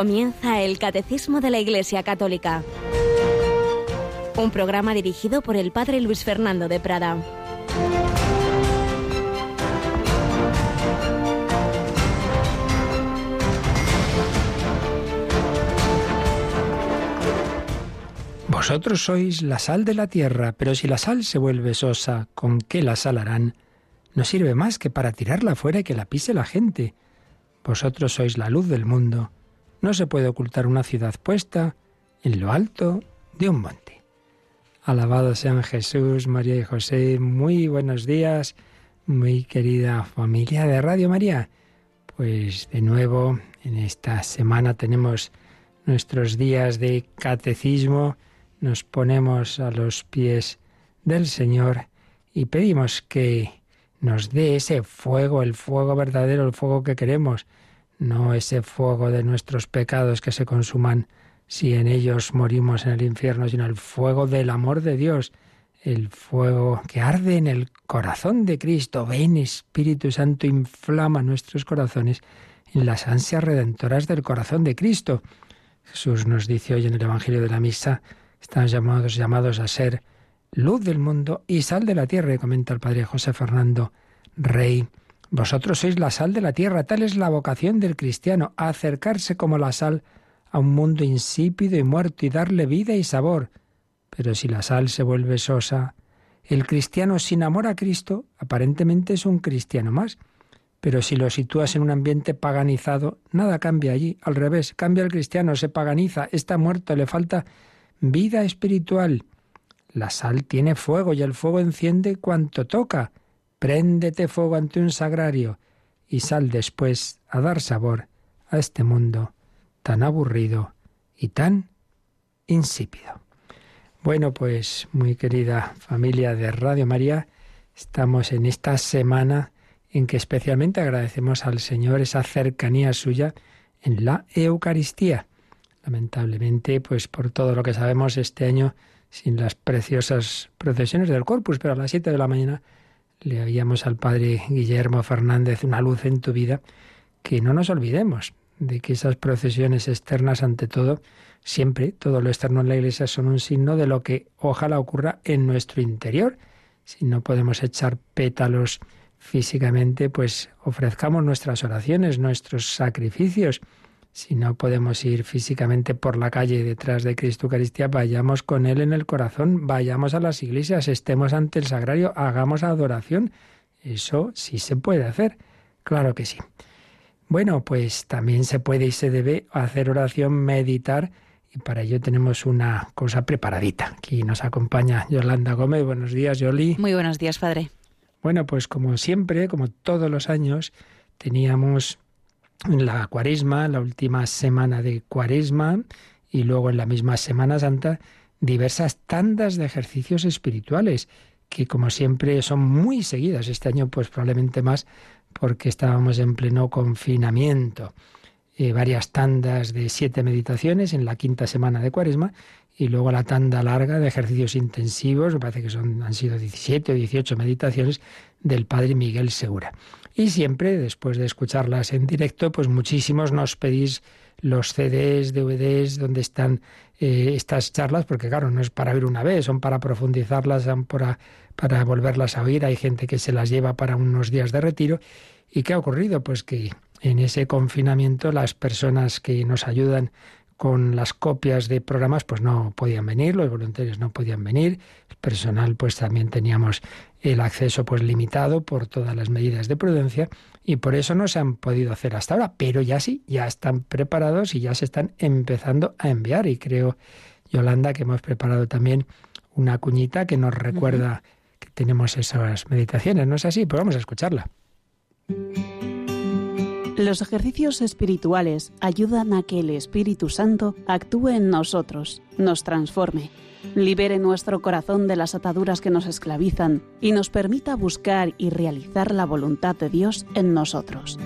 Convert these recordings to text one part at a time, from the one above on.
Comienza el Catecismo de la Iglesia Católica. Un programa dirigido por el Padre Luis Fernando de Prada. Vosotros sois la sal de la tierra, pero si la sal se vuelve sosa, ¿con qué la sal harán? No sirve más que para tirarla fuera y que la pise la gente. Vosotros sois la luz del mundo. No se puede ocultar una ciudad puesta en lo alto de un monte. Alabado sean Jesús, María y José. Muy buenos días, muy querida familia de Radio María. Pues de nuevo, en esta semana tenemos nuestros días de catecismo. Nos ponemos a los pies del Señor y pedimos que nos dé ese fuego, el fuego verdadero, el fuego que queremos, no ese fuego de nuestros pecados que se consuman si en ellos morimos en el infierno, sino el fuego del amor de Dios, el fuego que arde en el corazón de Cristo. Ven, Espíritu Santo, inflama nuestros corazones en las ansias redentoras del corazón de Cristo. Jesús nos dice hoy en el Evangelio de la Misa, estamos llamados, llamados a ser luz del mundo y sal de la tierra, comenta el Padre José Fernando Rey vosotros sois la sal de la tierra, tal es la vocación del cristiano, acercarse como la sal a un mundo insípido y muerto y darle vida y sabor. Pero si la sal se vuelve sosa, el cristiano sin amor a Cristo aparentemente es un cristiano más. Pero si lo sitúas en un ambiente paganizado, nada cambia allí. Al revés, cambia el cristiano, se paganiza, está muerto, le falta vida espiritual. La sal tiene fuego y el fuego enciende cuanto toca. Préndete fuego ante un sagrario y sal después a dar sabor a este mundo tan aburrido y tan insípido. Bueno, pues muy querida familia de Radio María, estamos en esta semana en que especialmente agradecemos al Señor esa cercanía suya en la Eucaristía. Lamentablemente, pues por todo lo que sabemos este año, sin las preciosas procesiones del Corpus, pero a las siete de la mañana le oíamos al padre Guillermo Fernández, una luz en tu vida, que no nos olvidemos de que esas procesiones externas, ante todo, siempre, todo lo externo en la iglesia son un signo de lo que ojalá ocurra en nuestro interior. Si no podemos echar pétalos físicamente, pues ofrezcamos nuestras oraciones, nuestros sacrificios si no podemos ir físicamente por la calle detrás de Cristo Eucaristía, vayamos con Él en el corazón, vayamos a las iglesias, estemos ante el sagrario, hagamos adoración. Eso sí se puede hacer, claro que sí. Bueno, pues también se puede y se debe hacer oración, meditar, y para ello tenemos una cosa preparadita. Aquí nos acompaña Yolanda Gómez. Buenos días, Yoli. Muy buenos días, padre. Bueno, pues como siempre, como todos los años, teníamos en la cuaresma, la última semana de cuaresma y luego en la misma Semana Santa, diversas tandas de ejercicios espirituales que como siempre son muy seguidas. Este año pues probablemente más porque estábamos en pleno confinamiento. Eh, varias tandas de siete meditaciones en la quinta semana de cuaresma y luego la tanda larga de ejercicios intensivos, me parece que son, han sido 17 o 18 meditaciones del padre Miguel Segura. Y siempre, después de escucharlas en directo, pues muchísimos nos pedís los CDs, DVDs, donde están eh, estas charlas, porque claro, no es para ver una vez, son para profundizarlas, son para, para volverlas a oír. Hay gente que se las lleva para unos días de retiro. ¿Y qué ha ocurrido? Pues que en ese confinamiento las personas que nos ayudan con las copias de programas pues no podían venir, los voluntarios no podían venir, el personal pues también teníamos el acceso pues limitado por todas las medidas de prudencia y por eso no se han podido hacer hasta ahora, pero ya sí, ya están preparados y ya se están empezando a enviar. Y creo Yolanda que hemos preparado también una cuñita que nos recuerda que tenemos esas meditaciones, ¿no es así? Pues vamos a escucharla. Los ejercicios espirituales ayudan a que el Espíritu Santo actúe en nosotros, nos transforme, libere nuestro corazón de las ataduras que nos esclavizan y nos permita buscar y realizar la voluntad de Dios en nosotros.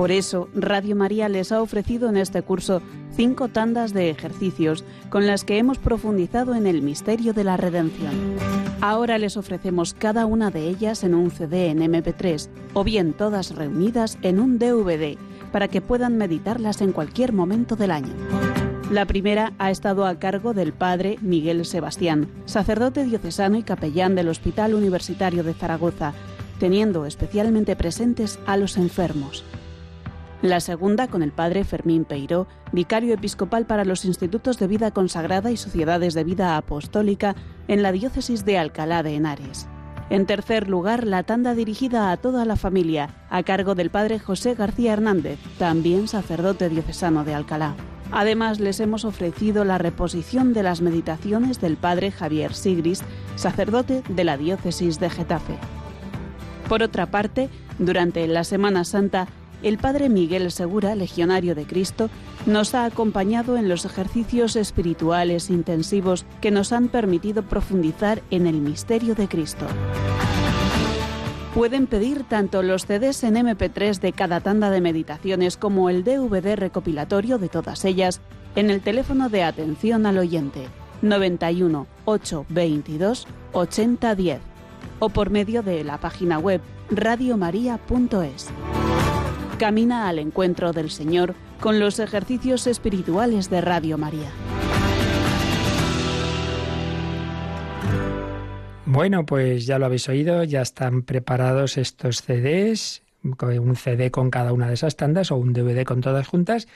Por eso, Radio María les ha ofrecido en este curso cinco tandas de ejercicios con las que hemos profundizado en el misterio de la redención. Ahora les ofrecemos cada una de ellas en un CD en MP3 o bien todas reunidas en un DVD para que puedan meditarlas en cualquier momento del año. La primera ha estado a cargo del padre Miguel Sebastián, sacerdote diocesano y capellán del Hospital Universitario de Zaragoza, teniendo especialmente presentes a los enfermos. La segunda con el padre Fermín Peiró, vicario episcopal para los institutos de vida consagrada y sociedades de vida apostólica en la diócesis de Alcalá de Henares. En tercer lugar, la tanda dirigida a toda la familia, a cargo del padre José García Hernández, también sacerdote diocesano de Alcalá. Además, les hemos ofrecido la reposición de las meditaciones del padre Javier Sigris, sacerdote de la diócesis de Getafe. Por otra parte, durante la Semana Santa, el padre Miguel Segura, legionario de Cristo, nos ha acompañado en los ejercicios espirituales intensivos que nos han permitido profundizar en el misterio de Cristo. Pueden pedir tanto los CDs en MP3 de cada tanda de meditaciones como el DVD recopilatorio de todas ellas en el teléfono de atención al oyente 91 822 8010 o por medio de la página web radiomaria.es. Camina al encuentro del Señor con los ejercicios espirituales de Radio María. Bueno, pues ya lo habéis oído, ya están preparados estos CDs, un CD con cada una de esas tandas o un DVD con todas juntas.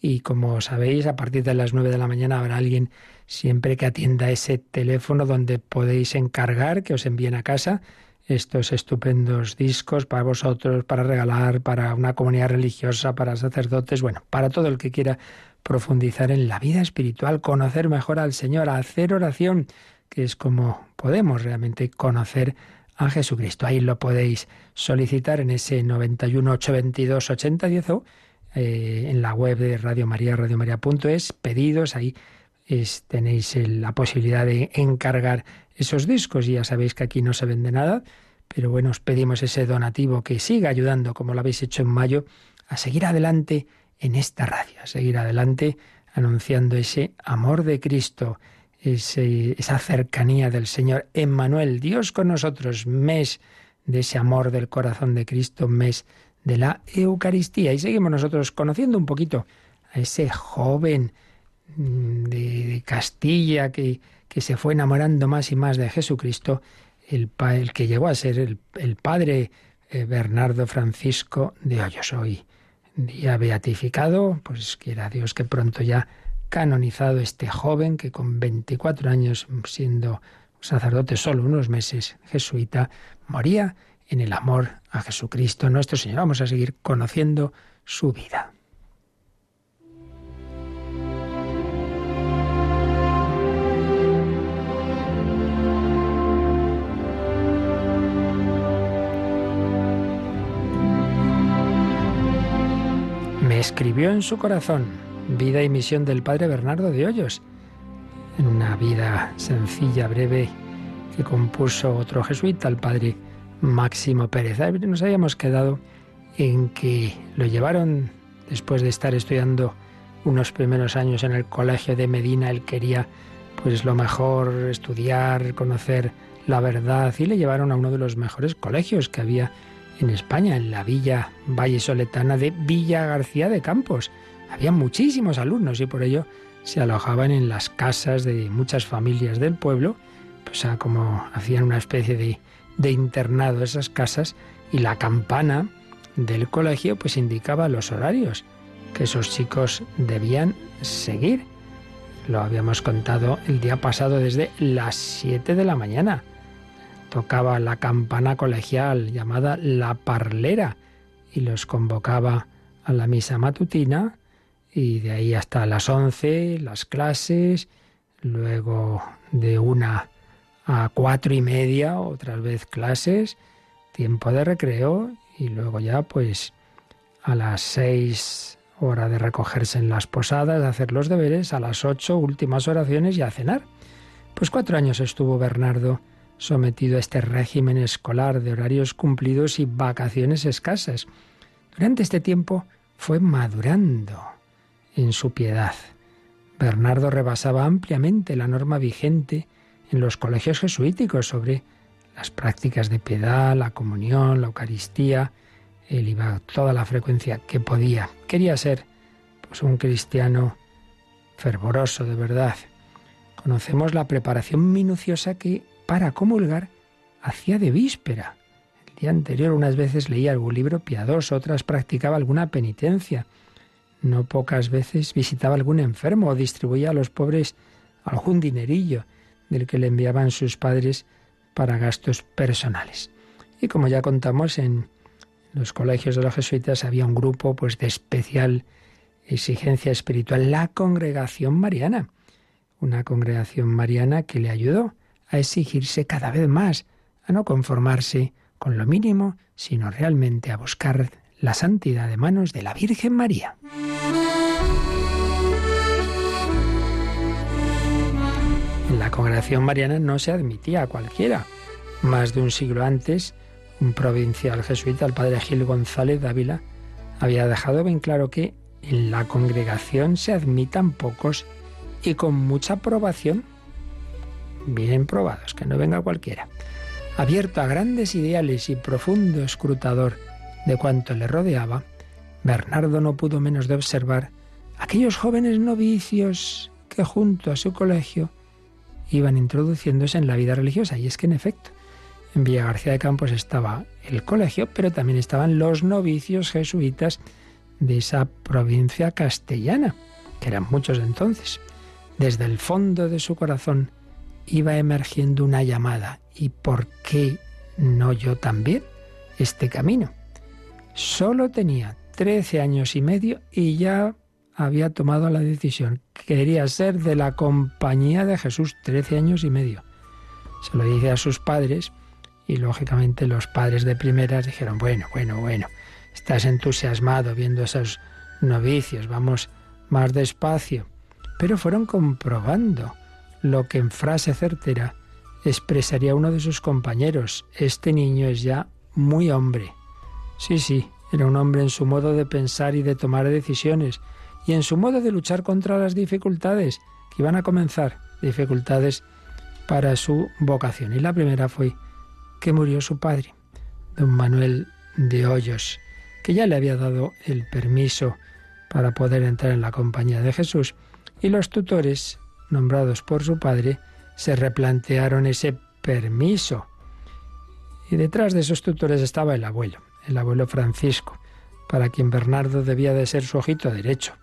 Y como sabéis, a partir de las 9 de la mañana habrá alguien siempre que atienda ese teléfono donde podéis encargar que os envíen a casa estos estupendos discos para vosotros, para regalar, para una comunidad religiosa, para sacerdotes, bueno, para todo el que quiera profundizar en la vida espiritual, conocer mejor al Señor, hacer oración, que es como podemos realmente conocer a Jesucristo. Ahí lo podéis solicitar en ese 91 822 8010 o en la web de Radio María, radiomaria.es, pedidos, ahí tenéis la posibilidad de encargar esos discos y ya sabéis que aquí no se vende nada, pero bueno, os pedimos ese donativo que siga ayudando, como lo habéis hecho en mayo, a seguir adelante en esta radio, a seguir adelante anunciando ese amor de Cristo, esa cercanía del Señor. Emmanuel, Dios con nosotros, mes de ese amor del corazón de Cristo, mes de la Eucaristía. Y seguimos nosotros conociendo un poquito a ese joven mm, de Castilla que que se fue enamorando más y más de Jesucristo, el, el que llegó a ser el, padre eh, Bernardo Francisco de Hoyos. Hoy día beatificado, pues quiera Dios que pronto ya canonizado este joven que con 24 años, siendo sacerdote solo unos meses, jesuita, moría en el amor a Jesucristo nuestro Señor. Vamos a seguir conociendo su vida. Escribió en su corazón Vida y misión del padre Bernardo de Hoyos, en una vida sencilla, breve, que compuso otro jesuita, el padre Máximo Pérez. Nos habíamos quedado en que lo llevaron, después de estar estudiando unos primeros años en el colegio de Medina, él quería pues lo mejor, estudiar, conocer la verdad, y le llevaron a uno de los mejores colegios que había en España, en la villa Valle Soletana de Villa García de Campos. Había muchísimos alumnos y por ello se alojaban en las casas de muchas familias del pueblo, pues como hacían una especie de, de internado esas casas y la campana del colegio pues indicaba los horarios que esos chicos debían seguir. Lo habíamos contado el día pasado desde las 7 de la mañana tocaba la campana colegial llamada la parlera y los convocaba a la misa matutina y de ahí hasta las once las clases, luego de una a cuatro y media otra vez clases, tiempo de recreo y luego ya pues a las seis hora de recogerse en las posadas, hacer los deberes, a las ocho últimas oraciones y a cenar. Pues cuatro años estuvo Bernardo sometido a este régimen escolar de horarios cumplidos y vacaciones escasas. Durante este tiempo fue madurando en su piedad. Bernardo rebasaba ampliamente la norma vigente en los colegios jesuíticos sobre las prácticas de piedad, la comunión, la Eucaristía. Él iba toda la frecuencia que podía. Quería ser pues un cristiano fervoroso de verdad. Conocemos la preparación minuciosa que para comulgar hacía de víspera. El día anterior unas veces leía algún libro piadoso, otras practicaba alguna penitencia. No pocas veces visitaba algún enfermo o distribuía a los pobres algún dinerillo del que le enviaban sus padres para gastos personales. Y como ya contamos en los colegios de los jesuitas había un grupo pues de especial exigencia espiritual, la congregación mariana. Una congregación mariana que le ayudó a exigirse cada vez más, a no conformarse con lo mínimo, sino realmente a buscar la santidad de manos de la Virgen María. En la congregación mariana no se admitía a cualquiera. Más de un siglo antes, un provincial jesuita, el padre Gil González Dávila, había dejado bien claro que en la congregación se admitan pocos y con mucha aprobación, bien probados, que no venga cualquiera. Abierto a grandes ideales y profundo escrutador de cuanto le rodeaba, Bernardo no pudo menos de observar aquellos jóvenes novicios que junto a su colegio iban introduciéndose en la vida religiosa. Y es que en efecto, en Villa García de Campos estaba el colegio, pero también estaban los novicios jesuitas de esa provincia castellana, que eran muchos entonces. Desde el fondo de su corazón iba emergiendo una llamada. ¿Y por qué no yo también este camino? Solo tenía 13 años y medio y ya había tomado la decisión. Quería ser de la compañía de Jesús, 13 años y medio. Se lo dice a sus padres y lógicamente los padres de primeras dijeron, bueno, bueno, bueno, Estás entusiasmado viendo esos novicios, vamos más despacio. Pero fueron comprobando lo que en frase certera expresaría uno de sus compañeros. Este niño es ya muy hombre. Sí, sí, era un hombre en su modo de pensar y de tomar decisiones, y en su modo de luchar contra las dificultades que iban a comenzar, dificultades para su vocación. Y la primera fue que murió su padre, don Manuel de Hoyos, que ya le había dado el permiso para poder entrar en la compañía de Jesús, y los tutores, nombrados por su padre, se replantearon ese permiso. Y detrás de esos tutores estaba el abuelo, el abuelo Francisco, para quien Bernardo debía de ser su ojito derecho.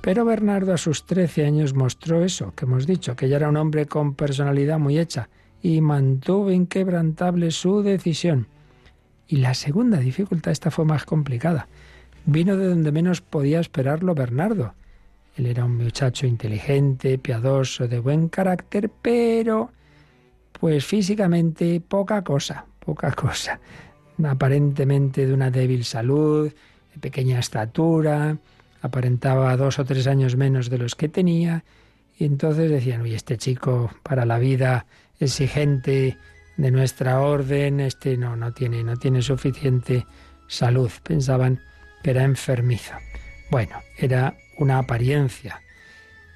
Pero Bernardo a sus trece años mostró eso que hemos dicho, que ya era un hombre con personalidad muy hecha, y mantuvo inquebrantable su decisión. Y la segunda dificultad, esta fue más complicada. Vino de donde menos podía esperarlo Bernardo. Él era un muchacho inteligente, piadoso, de buen carácter, pero pues físicamente poca cosa, poca cosa. Aparentemente de una débil salud, de pequeña estatura, aparentaba dos o tres años menos de los que tenía, y entonces decían, uy, este chico para la vida exigente de nuestra orden, este no, no tiene, no tiene suficiente salud. Pensaban que era enfermizo. Bueno, era una apariencia.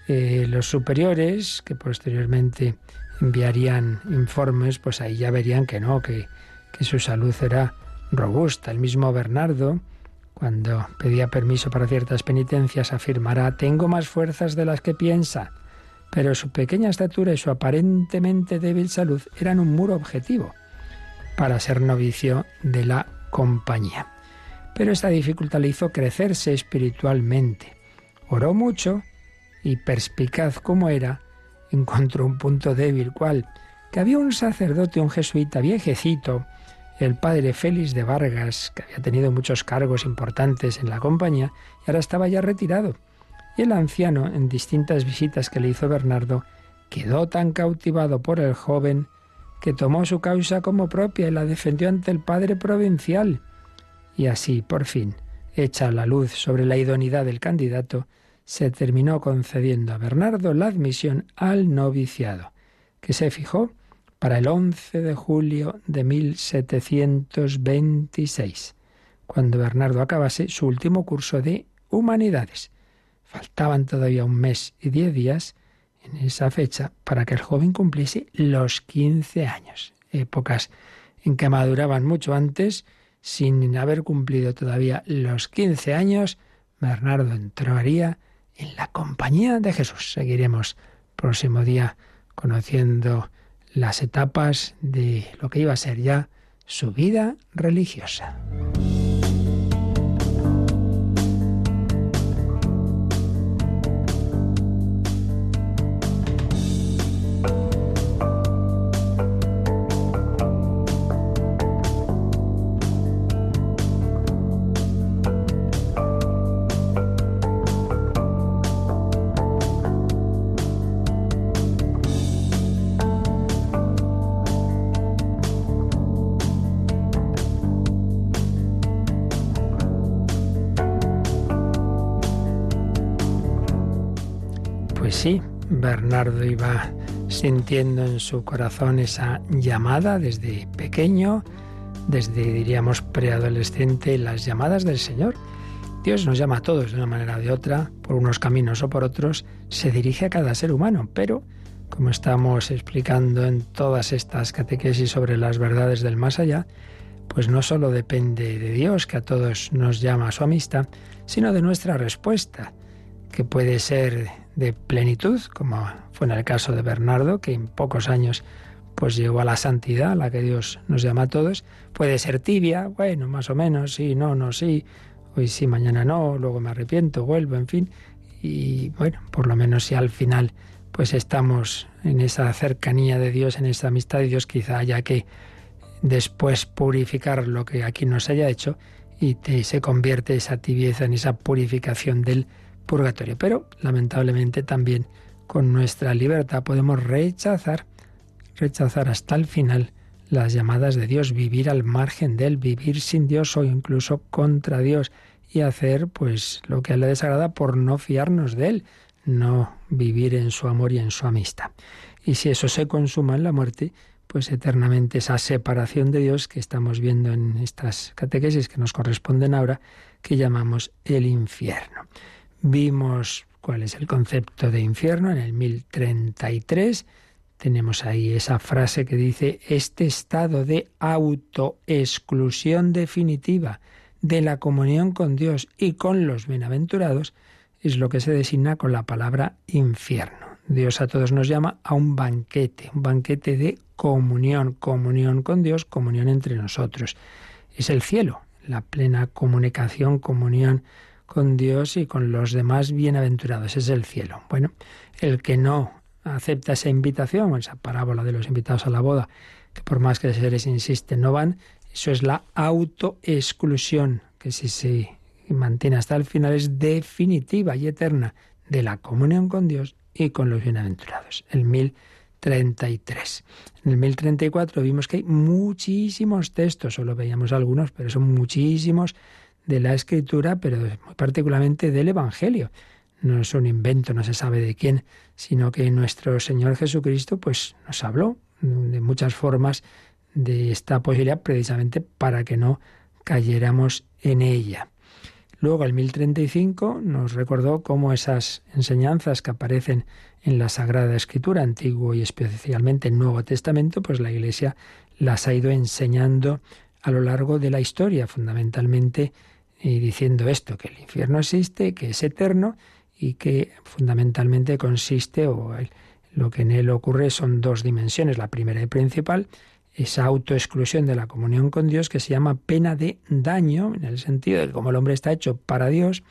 Eh, los superiores, que posteriormente enviarían informes, pues ahí ya verían que no, que, que su salud era robusta. El mismo Bernardo, cuando pedía permiso para ciertas penitencias, afirmará, tengo más fuerzas de las que piensa pero su pequeña estatura y su aparentemente débil salud eran un muro objetivo para ser novicio de la compañía. Pero esta dificultad le hizo crecerse espiritualmente. Oró mucho y perspicaz como era, encontró un punto débil, cual que había un sacerdote, un jesuita viejecito, el padre Félix de Vargas, que había tenido muchos cargos importantes en la compañía y ahora estaba ya retirado y el anciano, en distintas visitas que le hizo Bernardo, quedó tan cautivado por el joven que tomó su causa como propia y la defendió ante el padre provincial. Y así, por fin, hecha la luz sobre la idoneidad del candidato, se terminó concediendo a Bernardo la admisión al noviciado, que se fijó para el 11 de julio de 1726, cuando Bernardo acabase su último curso de humanidades. Faltaban todavía un mes y diez días en esa fecha para que el joven cumpliese los quince años, épocas en que maduraban mucho antes, sin haber cumplido todavía los 15 años, Bernardo entraría en la compañía de Jesús. Seguiremos próximo día conociendo las etapas de lo que iba a ser ya su vida religiosa. Bernardo iba sintiendo en su corazón esa llamada desde pequeño, desde diríamos preadolescente, las llamadas del Señor. Dios nos llama a todos de una manera o de otra, por unos caminos o por otros, se dirige a cada ser humano, pero como estamos explicando en todas estas catequesis sobre las verdades del más allá, pues no solo depende de Dios, que a todos nos llama a su amistad, sino de nuestra respuesta, que puede ser de plenitud, como fue en el caso de Bernardo, que en pocos años pues llegó a la santidad, a la que Dios nos llama a todos. Puede ser tibia, bueno, más o menos, sí, no, no, sí, hoy sí, mañana no, luego me arrepiento, vuelvo, en fin. Y bueno, por lo menos si al final pues estamos en esa cercanía de Dios, en esa amistad de Dios, quizá haya que después purificar lo que aquí nos haya hecho y se convierte esa tibieza en esa purificación del Pero lamentablemente también con nuestra libertad podemos rechazar, rechazar hasta el final las llamadas de Dios, vivir al margen de él, vivir sin Dios o incluso contra Dios y hacer pues lo que a él le desagrada por no fiarnos de él, no vivir en su amor y en su amistad. Y si eso se consuma en la muerte, pues eternamente esa separación de Dios que estamos viendo en estas catequesis que nos corresponden ahora, que llamamos el infierno. Vimos cuál es el concepto de infierno en el 1033. Tenemos ahí esa frase que dice, este estado de autoexclusión definitiva de la comunión con Dios y con los bienaventurados es lo que se designa con la palabra infierno. Dios a todos nos llama a un banquete, un banquete de comunión, comunión con Dios, comunión entre nosotros. Es el cielo, la plena comunicación, comunión con Dios y con los demás bienaventurados. Es el cielo. Bueno, el que no acepta esa invitación, esa parábola de los invitados a la boda, que por más que se les insiste no van, eso es la autoexclusión, que si se mantiene hasta el final es definitiva y eterna de la comunión con Dios y con los bienaventurados. El 1033. En el 1034 vimos que hay muchísimos textos, solo veíamos algunos, pero son muchísimos de la Escritura, pero muy particularmente del Evangelio. No es un invento, no se sabe de quién, sino que nuestro Señor Jesucristo pues, nos habló de muchas formas de esta posibilidad precisamente para que no cayéramos en ella. Luego, el 1035 nos recordó cómo esas enseñanzas que aparecen en la Sagrada Escritura, Antiguo y especialmente el Nuevo Testamento, pues la Iglesia las ha ido enseñando a lo largo de la historia, fundamentalmente y diciendo esto, que el infierno existe, que es eterno y que fundamentalmente consiste, o lo que en él ocurre son dos dimensiones. La primera y principal, esa autoexclusión de la comunión con Dios que se llama pena de daño, en el sentido de que como el hombre está hecho para Dios,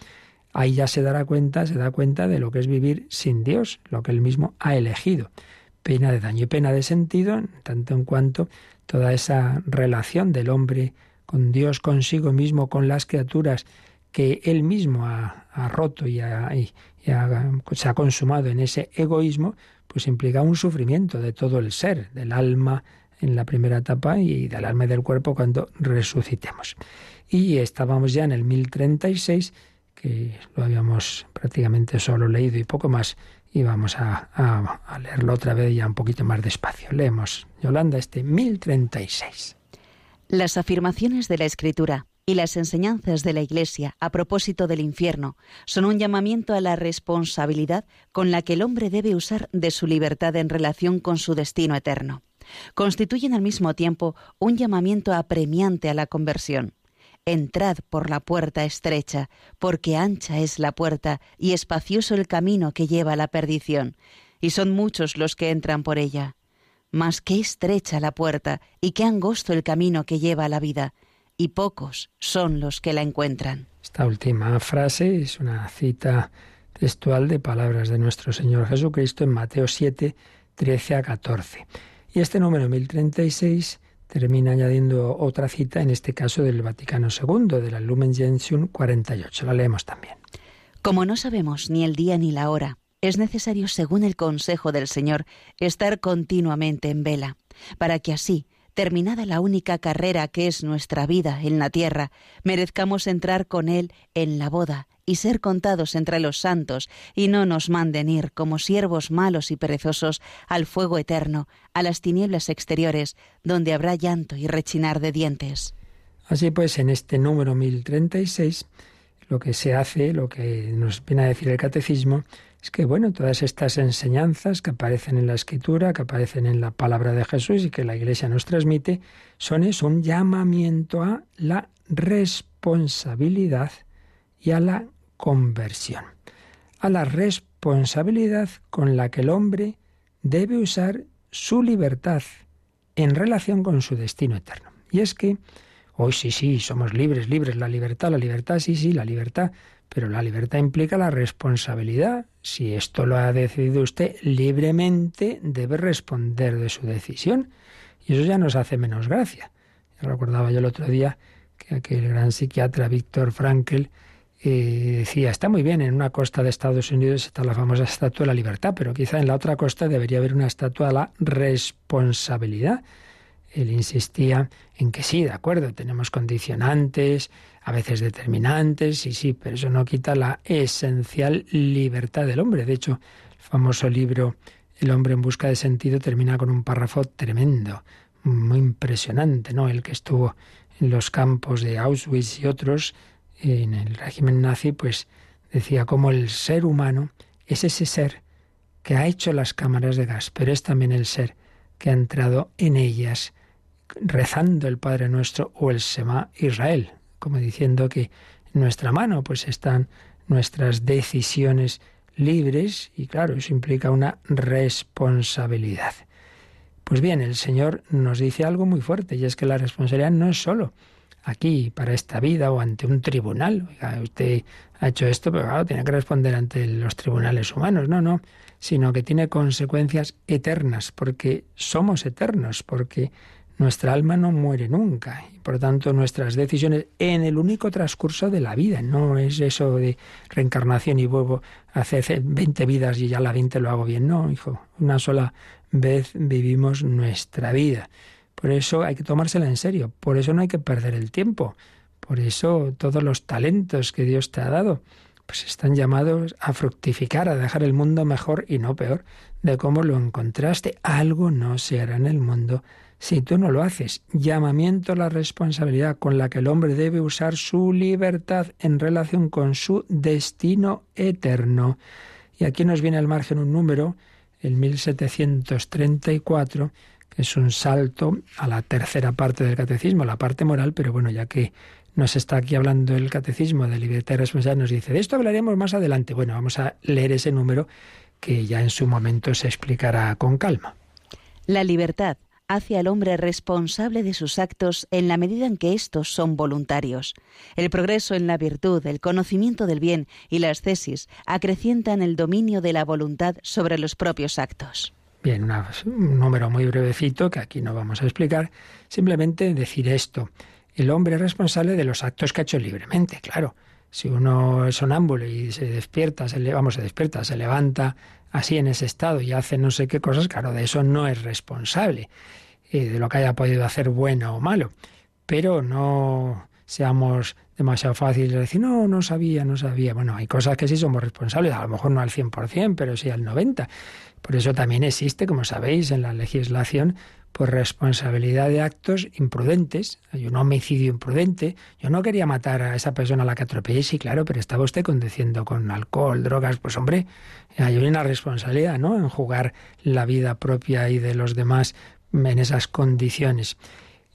ahí ya se dará cuenta, se da cuenta de lo que es vivir sin Dios, lo que él mismo ha elegido. Pena de daño y pena de sentido, tanto en cuanto toda esa relación del hombre con Dios, consigo mismo, con las criaturas que él mismo ha, roto y, se ha consumado en ese egoísmo, pues implica un sufrimiento de todo el ser, del alma en la primera etapa y del alma y del cuerpo cuando resucitemos. Y estábamos ya en el 1036, que lo habíamos prácticamente solo leído y poco más, y vamos a, a leerlo otra vez ya un poquito más despacio. Leemos, Yolanda, este 1036. Las afirmaciones de la Escritura y las enseñanzas de la Iglesia a propósito del infierno son un llamamiento a la responsabilidad con la que el hombre debe usar de su libertad en relación con su destino eterno. Constituyen al mismo tiempo un llamamiento apremiante a la conversión. entrad por la puerta estrecha, porque ancha es la puerta y espacioso el camino que lleva a la perdición, y son muchos los que entran por ella. Mas qué estrecha la puerta y qué angosto el camino que lleva a la vida, y pocos son los que la encuentran. Esta última frase es una cita textual de palabras de nuestro Señor Jesucristo en Mateo 7, 13 a 14. Y este número 1036 termina añadiendo otra cita, en este caso del Vaticano II, de la Lumen Gentium 48. La leemos también. Como no sabemos ni el día ni la hora, es necesario, según el consejo del Señor, estar continuamente en vela, para que así, terminada la única carrera que es nuestra vida en la tierra, merezcamos entrar con Él en la boda y ser contados entre los santos, y no nos manden ir como siervos malos y perezosos al fuego eterno, a las tinieblas exteriores, donde habrá llanto y rechinar de dientes. Así pues, en este número 1036, lo que se hace, lo que nos viene a decir el catecismo, es que, bueno, todas estas enseñanzas que aparecen en la Escritura, que aparecen en la palabra de Jesús y que la Iglesia nos transmite, son es un llamamiento a la responsabilidad y a la conversión, a la responsabilidad con la que el hombre debe usar su libertad en relación con su destino eterno. Y es que hoy sí, sí, somos libres, libres, la libertad, la libertad, sí, sí, la libertad, pero la libertad implica la responsabilidad. Si esto lo ha decidido usted libremente, debe responder de su decisión. Y eso ya nos hace menos gracia. recordaba yo el otro día que aquel gran psiquiatra Víctor Frankl y decía, está muy bien, en una costa de Estados Unidos está la famosa estatua de la libertad, pero quizá en la otra costa debería haber una estatua de la responsabilidad. Él insistía en que sí, de acuerdo, tenemos condicionantes, a veces determinantes, sí, sí, pero eso no quita la esencial libertad del hombre. De hecho, el famoso libro El hombre en busca de sentido termina con un párrafo tremendo, muy impresionante, ¿no? El que estuvo en los campos de Auschwitz y otros, en el régimen nazi, pues decía como el ser humano es ese ser que ha hecho las cámaras de gas, pero es también el ser que ha entrado en ellas rezando el Padre Nuestro o el Sema Israel, como diciendo que en nuestra mano pues están nuestras decisiones libres y claro, eso implica una responsabilidad. Pues bien, el Señor nos dice algo muy fuerte y es que la responsabilidad no es solo aquí, para esta vida o ante un tribunal. Usted ha hecho esto, pero claro, tiene que responder ante los tribunales humanos. No, no, sino que tiene consecuencias eternas, porque somos eternos, porque nuestra alma no muere nunca y por tanto nuestras decisiones en el único transcurso de la vida, no es eso de reencarnación y vuelvo a hacer 20 vidas y ya la 20 lo hago bien, no, hijo, una sola vez vivimos nuestra vida. Por eso hay que tomársela en serio, por eso no hay que perder el tiempo, por eso todos los talentos que Dios te ha dado, pues están llamados a fructificar, a dejar el mundo mejor y no peor de cómo lo encontraste. Algo no se hará en el mundo si tú no lo haces. Llamamiento a la responsabilidad con la que el hombre debe usar su libertad en relación con su destino eterno. Y aquí nos viene al margen un número, el 1734, es un salto a la tercera parte del catecismo, la parte moral, pero bueno, ya que nos está aquí hablando el catecismo de libertad y responsabilidad, nos dice, de esto hablaremos más adelante. Bueno, vamos a leer ese número que ya en su momento se explicará con calma. La libertad hace al hombre responsable de sus actos en la medida en que éstos son voluntarios. El progreso en la virtud, el conocimiento del bien y la ascesis acrecientan el dominio de la voluntad sobre los propios actos. Bien, un número muy brevecito que aquí no vamos a explicar. Simplemente decir esto. El hombre es responsable de los actos que ha hecho libremente, claro. Si uno es sonámbulo y se despierta, se le, vamos, se despierta, se levanta así en ese estado y hace no sé qué cosas, claro, de eso no es responsable, eh, de lo que haya podido hacer bueno o malo. Pero no seamos demasiado fáciles de decir, no, no sabía, no sabía. Bueno, hay cosas que sí somos responsables, a lo mejor no al 100%, pero sí al 90%. Por eso también existe, como sabéis, en la legislación, por responsabilidad de actos imprudentes. Hay un homicidio imprudente. Yo no quería matar a esa persona a la que atropellé, sí, claro, pero estaba usted conduciendo con alcohol, drogas. Pues hombre, hay una responsabilidad, ¿no? En jugar la vida propia y de los demás en esas condiciones.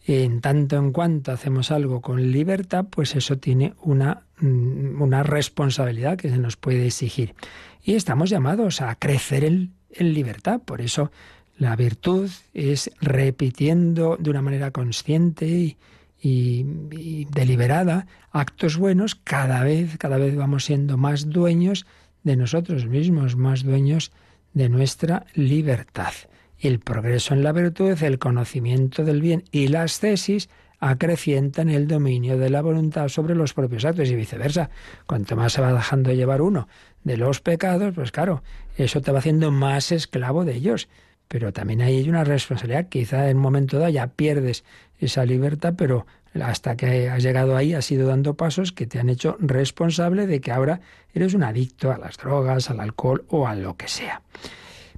En tanto en cuanto hacemos algo con libertad, pues eso tiene una, mm, una responsabilidad que se nos puede exigir. Y estamos llamados a crecer en, en libertad. Por eso la virtud es repitiendo de una manera consciente y, y, deliberada actos buenos, cada vez, cada vez vamos siendo más dueños de nosotros mismos, más dueños de nuestra libertad. El progreso en la virtud, el conocimiento del bien y las tesis acrecientan el dominio de la voluntad sobre los propios actos y viceversa. Cuanto más se va dejando llevar uno de los pecados, pues claro, eso te va haciendo más esclavo de ellos. Pero también hay una responsabilidad. Quizá en un momento dado ya pierdes esa libertad, pero hasta que has llegado ahí has ido dando pasos que te han hecho responsable de que ahora eres un adicto a las drogas, al alcohol o a lo que sea.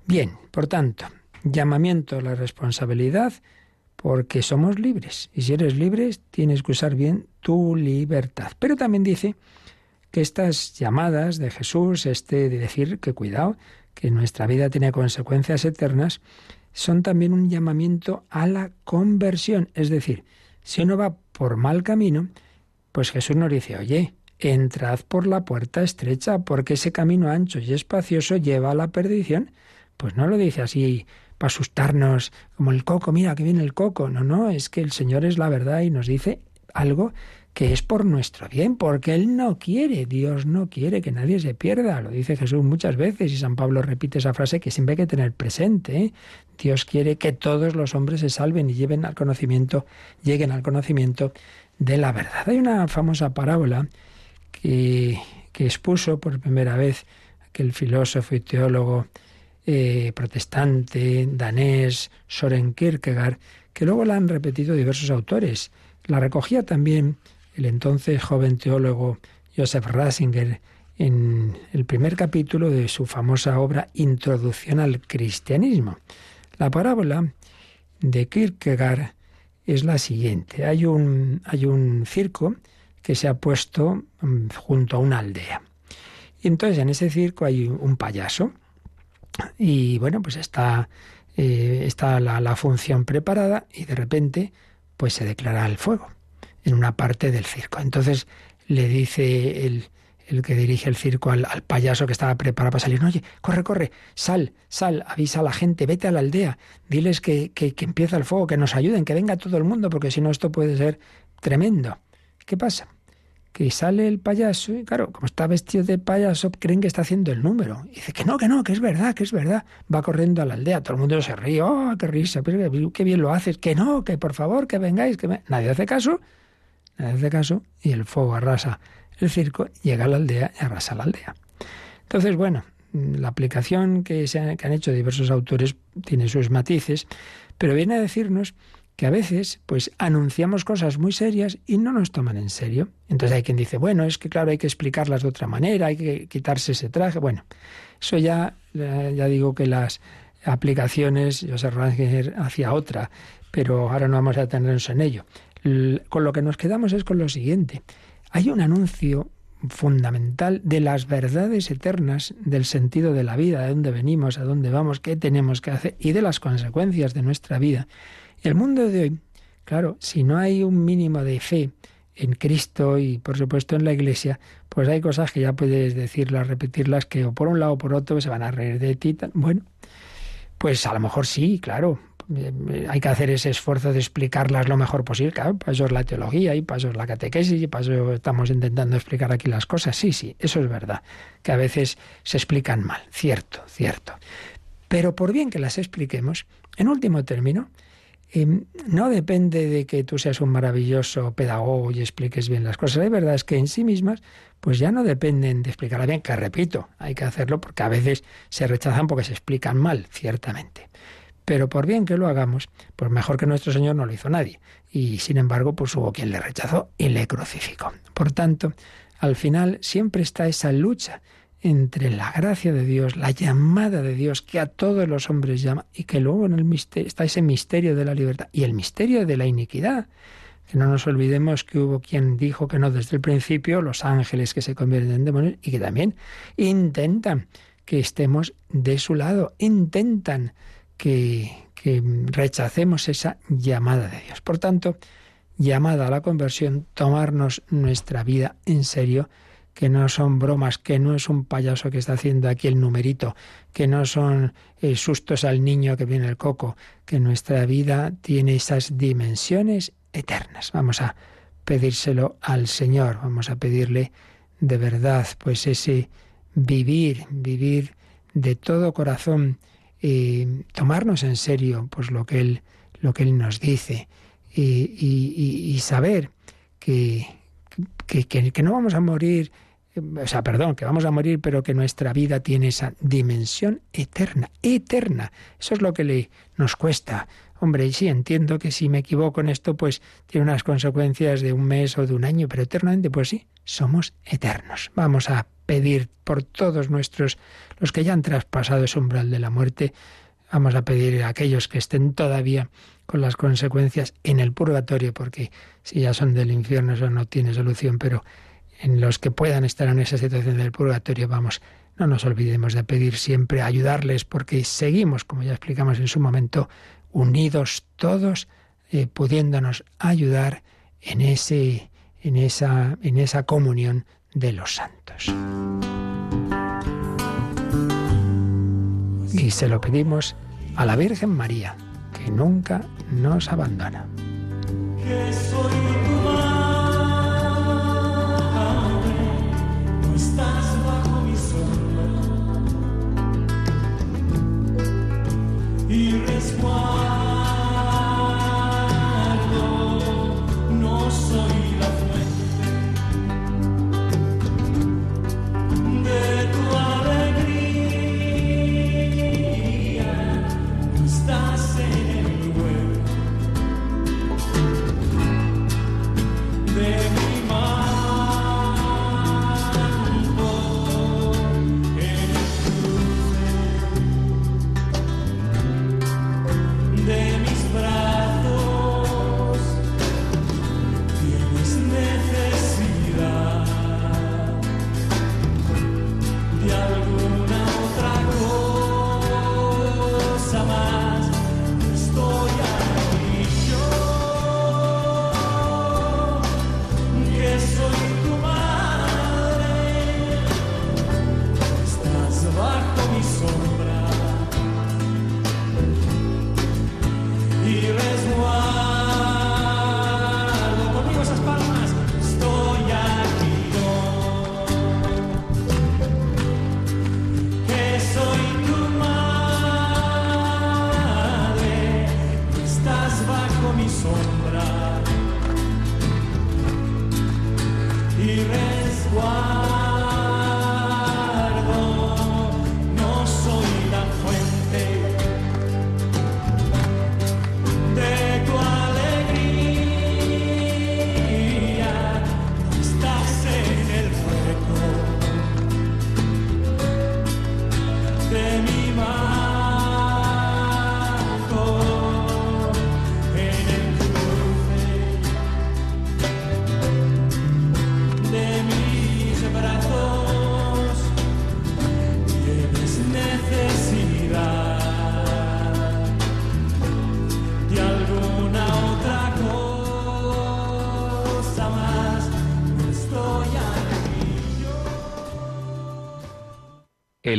Bien, por tanto, llamamiento a la responsabilidad porque somos libres. Y si eres libre, tienes que usar bien tu libertad. Pero también dice que estas llamadas de Jesús, este de decir que cuidado, que nuestra vida tiene consecuencias eternas, son también un llamamiento a la conversión. Es decir, si uno va por mal camino, pues Jesús nos dice, oye, entrad por la puerta estrecha, porque ese camino ancho y espacioso lleva a la perdición. Pues no lo dice así para asustarnos, como el coco, mira que viene el coco. No, no, es que el Señor es la verdad y nos dice algo que es por nuestro bien, porque Él no quiere, Dios no quiere que nadie se pierda. Lo dice Jesús muchas veces y San Pablo repite esa frase que siempre hay que tener presente. ¿eh? Dios quiere que todos los hombres se salven y lleven al conocimiento, lleguen al conocimiento de la verdad. Hay una famosa parábola que, que expuso por primera vez aquel filósofo y teólogo eh, protestante danés Soren Kierkegaard, que luego la han repetido diversos autores. La recogía también el entonces joven teólogo Joseph Ratzinger en el primer capítulo de su famosa obra Introducción al Cristianismo. La parábola de Kierkegaard es la siguiente. Hay un, hay un circo que se ha puesto mm, junto a una aldea. Y entonces en ese circo hay un payaso. Y bueno, pues está, eh, está la, función preparada y de repente pues se declara el fuego en una parte del circo. Entonces le dice el, el que dirige el circo al, payaso que estaba preparado para salir, oye, corre, corre, sal, sal, avisa a la gente, vete a la aldea, diles que, que, que empieza el fuego, que nos ayuden, que venga todo el mundo, porque si no esto puede ser tremendo. ¿Qué pasa? Que sale el payaso y claro, como está vestido de payaso, creen que está haciendo el número. Y dice que no, que no, que es verdad, que es verdad. Va corriendo a la aldea, todo el mundo se ríe, oh, qué risa, qué bien lo haces, que no, que por favor, que vengáis, que nadie hace caso en este caso, y el fuego arrasa el circo, llega a la aldea y arrasa la aldea. Entonces, bueno, la aplicación que, se han, que han hecho diversos autores tiene sus matices, pero viene a decirnos que a veces pues anunciamos cosas muy serias y no nos toman en serio. Entonces hay quien dice, bueno, es que claro, hay que explicarlas de otra manera, hay que quitarse ese traje. Bueno, eso ya, ya digo que las aplicaciones, yo sé hacia otra, pero ahora no vamos a tenernos en ello con lo que nos quedamos es con lo siguiente. Hay un anuncio fundamental de las verdades eternas del sentido de la vida, de dónde venimos, a dónde vamos, qué tenemos que hacer y de las consecuencias de nuestra vida. El mundo de hoy, claro, si no hay un mínimo de fe en Cristo y por supuesto en la Iglesia, pues hay cosas que ya puedes decirlas, repetirlas, que o por un lado o por otro se van a reír de ti. Bueno, pues a lo mejor sí, claro, hay que hacer ese esfuerzo de explicarlas lo mejor posible. Claro, para eso es la teología y para eso es la catequesis y para eso estamos intentando explicar aquí las cosas. Sí, sí, eso es verdad, que a veces se explican mal, cierto, cierto. Pero por bien que las expliquemos, en último término, em, no depende de que tú seas un maravilloso pedagogo y expliques bien las cosas. La verdad es que en sí mismas, pues ya no dependen de explicarlas bien, que repito, hay que hacerlo porque a veces se rechazan porque se explican mal, ciertamente. Pero por bien que lo hagamos, pues mejor que nuestro Señor no lo hizo nadie. Y sin embargo, pues hubo quien le rechazó y le crucificó. Por tanto, al final siempre está esa lucha entre la gracia de Dios, la llamada de Dios que a todos los hombres llama y que luego en el misterio está ese misterio de la libertad y el misterio de la iniquidad. Que no nos olvidemos que hubo quien dijo que no desde el principio, los ángeles que se convierten en demonios y que también intentan que estemos de su lado, intentan que, que rechacemos esa llamada de Dios. Por tanto, llamada a la conversión, tomarnos nuestra vida en serio, que no son bromas, que no es un payaso que está haciendo aquí el numerito, que no son eh, sustos al niño que viene el coco, que nuestra vida tiene esas dimensiones eternas. Vamos a pedírselo al Señor, vamos a pedirle de verdad, pues ese vivir, vivir de todo corazón, y tomarnos en serio, pues lo que Él, lo que Él nos dice, y, saber que, que, que, no vamos a morir, o sea, perdón, que vamos a morir, pero que nuestra vida tiene esa dimensión eterna, eterna. Eso es lo que le, nos cuesta. Hombre, y sí, entiendo que si me equivoco en esto, pues tiene unas consecuencias de un mes o de un año, pero eternamente, pues sí, somos eternos. Vamos a pedir por todos nuestros, los que ya han traspasado ese umbral de la muerte, vamos a pedir a aquellos que estén todavía con las consecuencias en el purgatorio, porque si ya son del infierno eso no tiene solución, pero en los que puedan estar en esa situación del purgatorio, vamos, no nos olvidemos de pedir siempre ayudarles, porque seguimos, como ya explicamos en su momento, unidos todos, eh, pudiéndonos ayudar en, ese, en, esa, en esa comunión de los santos. Y se lo pedimos a la Virgen María que nunca nos abandona.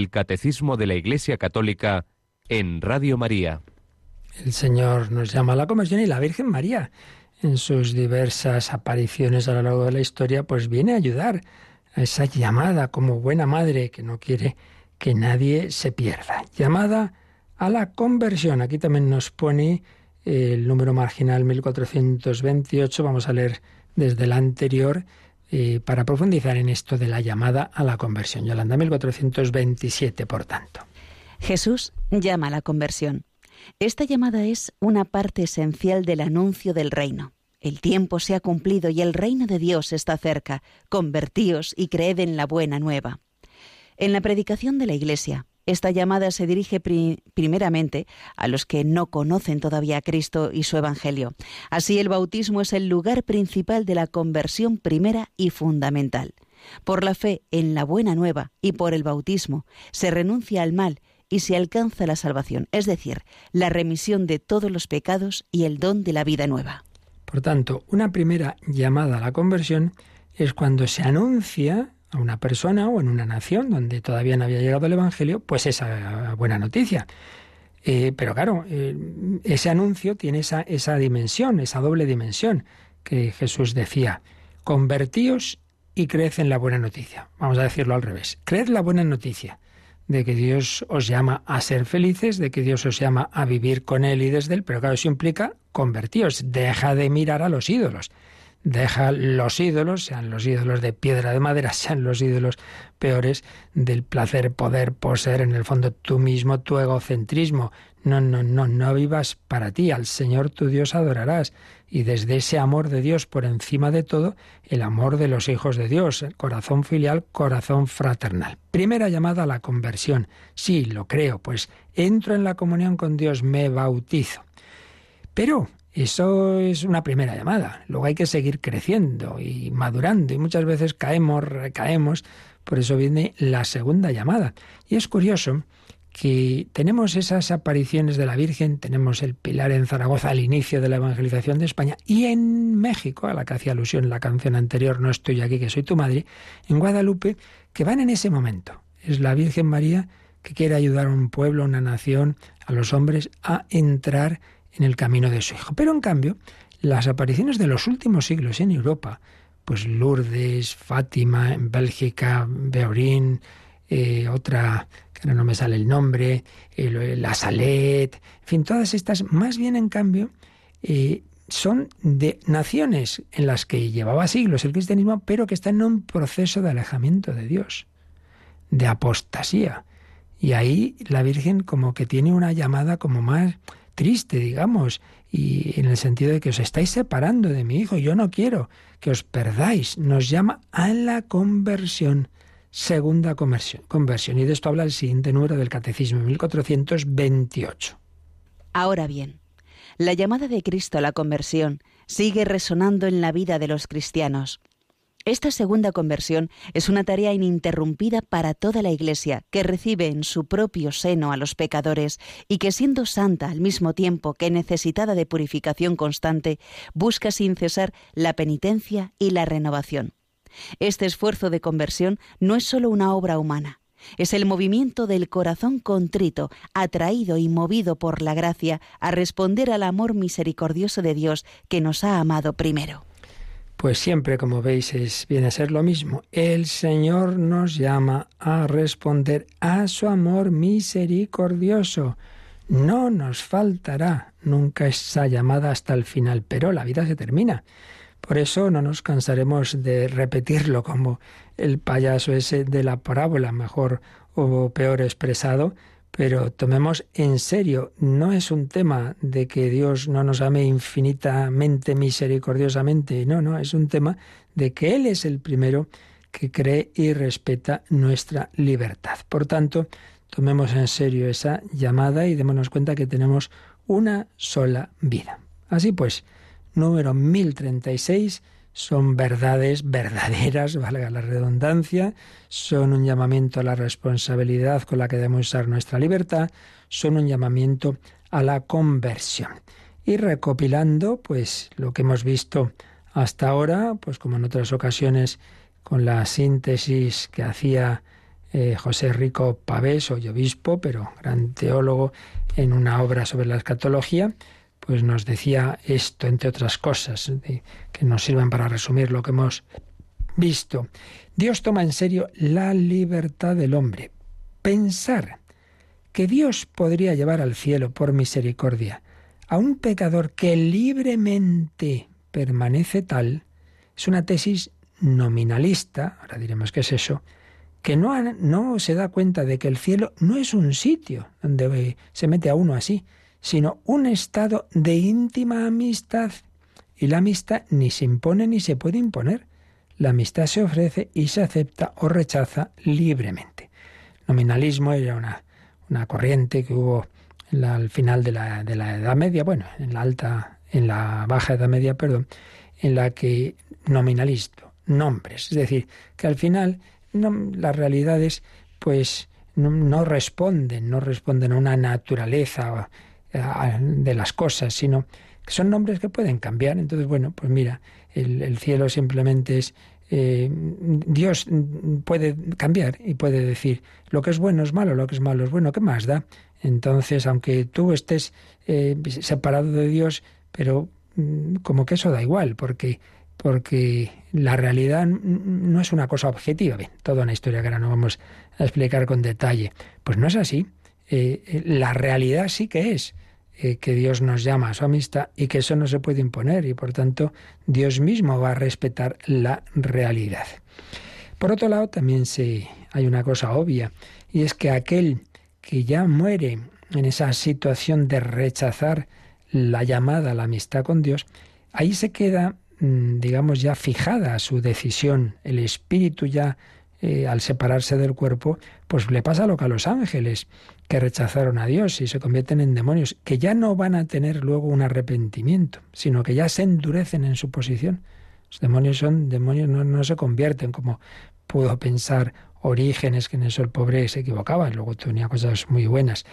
El Catecismo de la Iglesia Católica en Radio María. El Señor nos llama a la conversión y la Virgen María, en sus diversas apariciones a lo largo de la historia, pues viene a ayudar a esa llamada como buena madre que no quiere que nadie se pierda. Llamada a la conversión. Aquí también nos pone el número marginal 1428. Vamos a leer desde el anterior eh, para profundizar en esto de la llamada a la conversión. Yolanda 1427, por tanto. Jesús llama a la conversión. Esta llamada es una parte esencial del anuncio del reino. El tiempo se ha cumplido y el reino de Dios está cerca. Convertíos y creed en la buena nueva. En la predicación de la Iglesia, esta llamada se dirige primeramente a los que no conocen todavía a Cristo y su Evangelio. Así el bautismo es el lugar principal de la conversión primera y fundamental. Por la fe en la buena nueva y por el bautismo se renuncia al mal y se alcanza la salvación, es decir, la remisión de todos los pecados y el don de la vida nueva. Por tanto, una primera llamada a la conversión es cuando se anuncia a una persona o en una nación donde todavía no había llegado el Evangelio, pues esa buena noticia. Eh, pero claro, eh, ese anuncio tiene esa, esa dimensión, esa doble dimensión que Jesús decía, convertíos y creed en la buena noticia. Vamos a decirlo al revés, creed la buena noticia de que Dios os llama a ser felices, de que Dios os llama a vivir con Él y desde Él, pero claro, eso implica convertíos, deja de mirar a los ídolos deja los ídolos, sean los ídolos de piedra de madera, sean los ídolos peores del placer, poder, poseer, en el fondo tú mismo, tu egocentrismo. No, no, no, no vivas para ti, al Señor tu Dios adorarás. Y desde ese amor de Dios por encima de todo, el amor de los hijos de Dios, corazón filial, corazón fraternal. Primera llamada a la conversión. Sí, lo creo, pues entro en la comunión con Dios, me bautizo. Pero eso es una primera llamada. Luego hay que seguir creciendo y madurando y muchas veces caemos, recaemos. Por eso viene la segunda llamada. Y es curioso que tenemos esas apariciones de la Virgen, tenemos el Pilar en Zaragoza al inicio de la evangelización de España y en México, a la que hacía alusión la canción anterior, No estoy aquí, que soy tu madre, en Guadalupe, que van en ese momento. Es la Virgen María que quiere ayudar a un pueblo, a una nación, a los hombres a entrar en el camino de su hijo. Pero en cambio, las apariciones de los últimos siglos en Europa, pues Lourdes, Fátima, en Bélgica, Beorín, eh, otra que ahora no me sale el nombre, la Salet, en fin, todas estas, más bien en cambio, eh, son de naciones en las que llevaba siglos el cristianismo, pero que están en un proceso de alejamiento de Dios, de apostasía. Y ahí la Virgen como que tiene una llamada como más triste, digamos, y en el sentido de que os estáis separando de mi hijo, yo no quiero que os perdáis. Nos llama a la conversión, segunda conversión. conversión. Y de esto habla el siguiente número del Catecismo, 1428. Ahora bien, la llamada de Cristo a la conversión sigue resonando en la vida de los cristianos. Esta segunda conversión es una tarea ininterrumpida para toda la Iglesia, que recibe en su propio seno a los pecadores y que siendo santa al mismo tiempo que necesitada de purificación constante, busca sin cesar la penitencia y la renovación. Este esfuerzo de conversión no es sólo una obra humana, es el movimiento del corazón contrito, atraído y movido por la gracia a responder al amor misericordioso de Dios que nos ha amado primero. Pues siempre, como veis, es, viene a ser lo mismo. El Señor nos llama a responder a su amor misericordioso. No nos faltará nunca esa llamada hasta el final, pero la vida se termina. Por eso no nos cansaremos de repetirlo como el payaso ese de la parábola, mejor o peor expresado, pero tomemos en serio, no es un tema de que Dios no nos ame infinitamente, misericordiosamente, no, no, es un tema de que Él es el primero que cree y respeta nuestra libertad. Por tanto, tomemos en serio esa llamada y démonos cuenta que tenemos una sola vida. Así pues, número 1036 son verdades verdaderas, valga la redundancia, son un llamamiento a la responsabilidad con la que debemos usar nuestra libertad, son un llamamiento a la conversión. Y recopilando, pues lo que hemos visto hasta ahora, pues como en otras ocasiones con la síntesis que hacía eh, José Rico Pavés, hoy obispo, pero gran teólogo, en una obra sobre la escatología, pues nos decía esto, entre otras cosas, que nos sirvan para resumir lo que hemos visto. Dios toma en serio la libertad del hombre. Pensar que Dios podría llevar al cielo por misericordia a un pecador que libremente permanece tal, es una tesis nominalista, ahora diremos qué es eso, que no, no se da cuenta de que el cielo no es un sitio donde se mete a uno así, sino un estado de íntima amistad. Y la amistad ni se impone ni se puede imponer. La amistad se ofrece y se acepta o rechaza libremente. nominalismo era una, una corriente que hubo al final de la, de la Edad Media, bueno, en la alta, en la baja Edad Media, perdón, en la que nominalismo, nombres, es decir, que al final las realidades pues no, responden, no responden a una naturaleza de las cosas, sino que son nombres que pueden cambiar. Entonces, bueno, pues mira, el, cielo simplemente es eh, Dios puede cambiar y puede decir lo que es bueno es malo, lo que es malo es bueno, ¿qué más da? Entonces, aunque tú estés eh, separado de Dios, pero mm, como que eso da igual, porque porque la realidad no es una cosa objetiva. Bien, toda una historia que ahora no vamos a explicar con detalle. Pues no es así. Eh, eh, la realidad sí que es que Dios nos llama a su amistad y que eso no se puede imponer y por tanto Dios mismo va a respetar la realidad. Por otro lado, también se, hay una cosa obvia y es que aquel que ya muere en esa situación de rechazar la llamada a la amistad con Dios, ahí se queda Mm, digamos, ya fijada su decisión, el espíritu ya eh, al separarse del cuerpo, pues le pasa lo que a los ángeles, que rechazaron a Dios y se convierten en demonios, que ya no van a tener luego un arrepentimiento, sino que ya se endurecen en su posición. Los demonios son demonios, no, se convierten como pudo pensar Orígenes, que en eso el pobre se equivocaba, y luego tenía cosas muy buenas.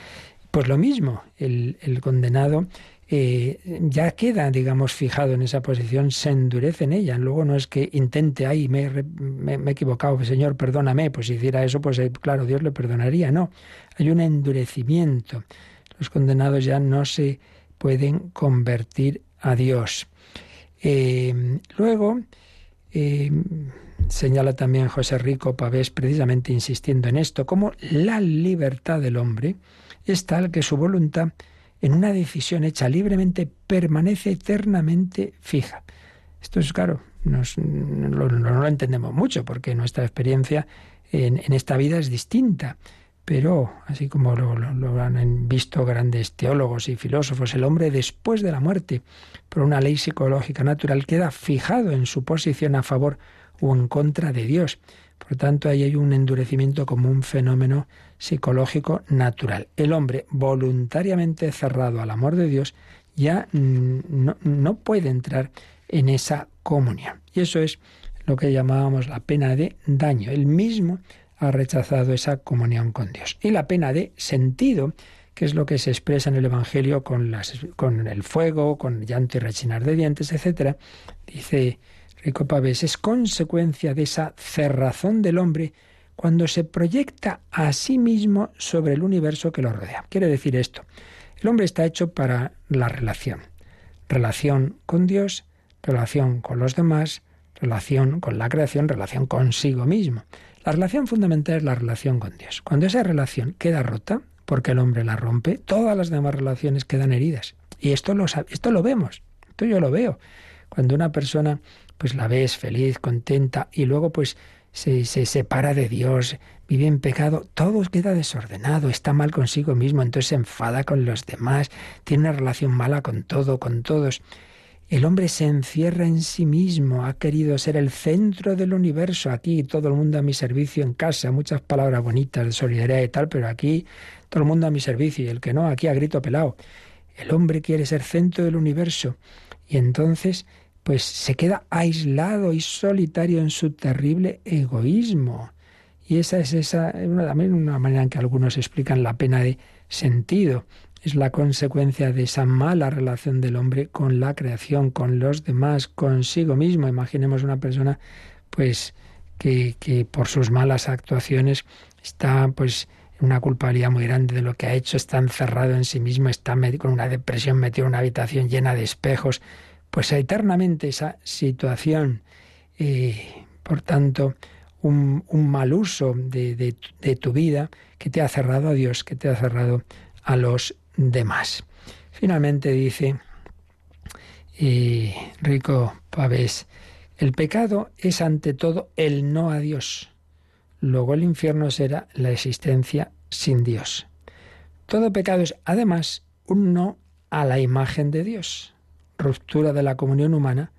Pues lo mismo, el condenado eh, ya queda, digamos, fijado en esa posición, se endurece en ella. Luego no es que intente, ay, me, he equivocado, Señor, perdóname. Pues si hiciera eso, pues eh, claro, Dios le perdonaría. No, hay un endurecimiento. Los condenados ya no se pueden convertir a Dios. Eh, luego, señala también José Rico Pavés, precisamente insistiendo en esto, como la libertad del hombre es tal que su voluntad en una decisión hecha libremente permanece eternamente fija. Esto es claro, no, lo entendemos mucho porque nuestra experiencia en, esta vida es distinta. Pero, así como lo, han visto grandes teólogos y filósofos, el hombre después de la muerte, por una ley psicológica natural, queda fijado en su posición a favor o en contra de Dios. Por tanto, ahí hay un endurecimiento como un fenómeno psicológico natural. El hombre voluntariamente cerrado al amor de Dios ya no, puede entrar en esa comunión. Y eso es lo que llamábamos la pena de daño. Él mismo ha rechazado esa comunión con Dios. Y la pena de sentido, que es lo que se expresa en el Evangelio con, las, con el fuego, con llanto y rechinar de dientes, etc., dice Rico Pavés, es consecuencia de esa cerrazón del hombre cuando se proyecta a sí mismo sobre el universo que lo rodea. Quiere decir esto, el hombre está hecho para la relación. Relación con Dios, relación con los demás, relación con la creación, relación consigo mismo. La relación fundamental es la relación con Dios. Cuando esa relación queda rota, porque el hombre la rompe, todas las demás relaciones quedan heridas. Y esto lo, esto lo vemos, esto yo lo veo. Cuando una persona pues la ves feliz, contenta, y luego pues se, se separa de Dios, vive en pecado, todo queda desordenado, está mal consigo mismo, entonces se enfada con los demás, tiene una relación mala con todo, con todos. El hombre se encierra en sí mismo, ha querido ser el centro del universo, aquí todo el mundo a mi servicio en casa, muchas palabras bonitas de solidaridad y tal, pero aquí todo el mundo a mi servicio y el que no, aquí a grito pelado. El hombre quiere ser centro del universo y entonces pues se queda aislado y solitario en su terrible egoísmo. Y esa es esa, también una manera en que algunos explican la pena de sentido. Es la consecuencia de esa mala relación del hombre con la creación, con los demás, consigo mismo. Imaginemos una persona, pues, que, que por sus malas actuaciones está, pues, en una culpabilidad muy grande de lo que ha hecho, está encerrado en sí mismo, está con una depresión, metido en una habitación llena de espejos, pues eternamente esa situación. Eh, por tanto, un, mal uso de, tu vida que te ha cerrado a Dios, que te ha cerrado a los demás. Finalmente dice eh, Rico Pavés, el pecado es ante todo el no a Dios. Luego el infierno será la existencia sin Dios. Todo pecado es además un no a la imagen de Dios ruptura de la comunión humana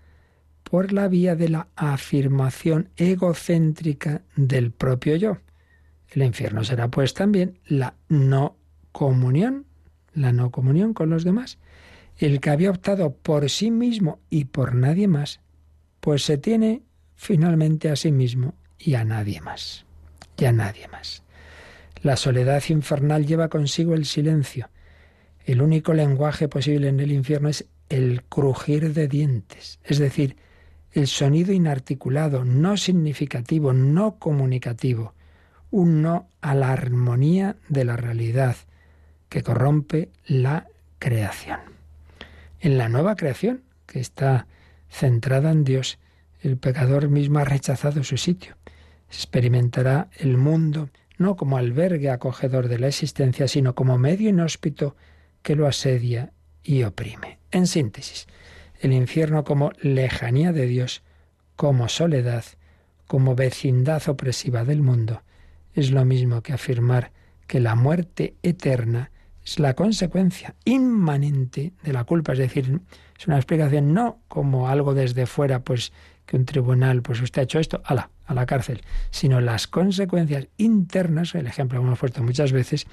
por la vía de la afirmación egocéntrica del propio yo. El infierno será pues también la no comunión, la no comunión con los demás. El que había optado por sí mismo y por nadie más, pues se tiene finalmente a sí mismo y a nadie más. Y a nadie más. La soledad infernal lleva consigo el silencio. El único lenguaje posible en el infierno es el crujir de dientes, es decir, el sonido inarticulado, no significativo, no comunicativo, un no a la armonía de la realidad que corrompe la creación. En la nueva creación, que está centrada en Dios, el pecador mismo ha rechazado su sitio. Experimentará el mundo no como albergue acogedor de la existencia, sino como medio inhóspito que lo asedia y oprime. En síntesis, el infierno como lejanía de Dios, como soledad, como vecindad opresiva del mundo, es lo mismo que afirmar que la muerte eterna es la consecuencia inmanente de la culpa, es decir, es una explicación no como algo desde fuera, pues que un tribunal, pues usted ha hecho esto, ala, a la cárcel, sino las consecuencias internas, el ejemplo que hemos puesto muchas veces,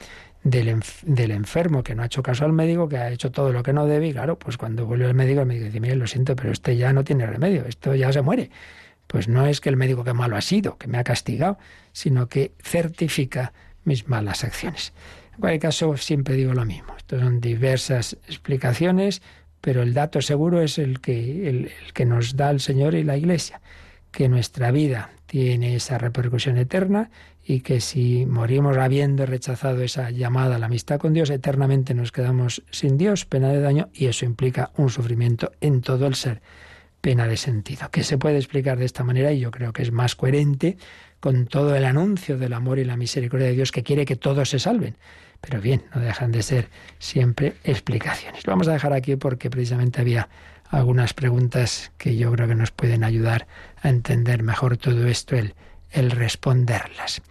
del, del, enfermo que no ha hecho caso al médico, que ha hecho todo lo que no debe, y claro, pues cuando vuelve el médico, el médico dice, mire, lo siento, pero usted ya no tiene remedio, esto ya se muere. Pues no es que el médico que malo ha sido, que me ha castigado, sino que certifica mis malas acciones. En cualquier caso, siempre digo lo mismo. Estas son diversas explicaciones, pero el dato seguro es el que, el que nos da el Señor y la Iglesia, que nuestra vida tiene esa repercusión eterna y que si morimos habiendo rechazado esa llamada a la amistad con Dios, eternamente nos quedamos sin Dios, pena de daño, y eso implica un sufrimiento en todo el ser, pena de sentido, que se puede explicar de esta manera y yo creo que es más coherente con todo el anuncio del amor y la misericordia de Dios que quiere que todos se salven. Pero bien, no dejan de ser siempre explicaciones. Lo vamos a dejar aquí porque precisamente había algunas preguntas que yo creo que nos pueden ayudar a entender mejor todo esto, el responderlas.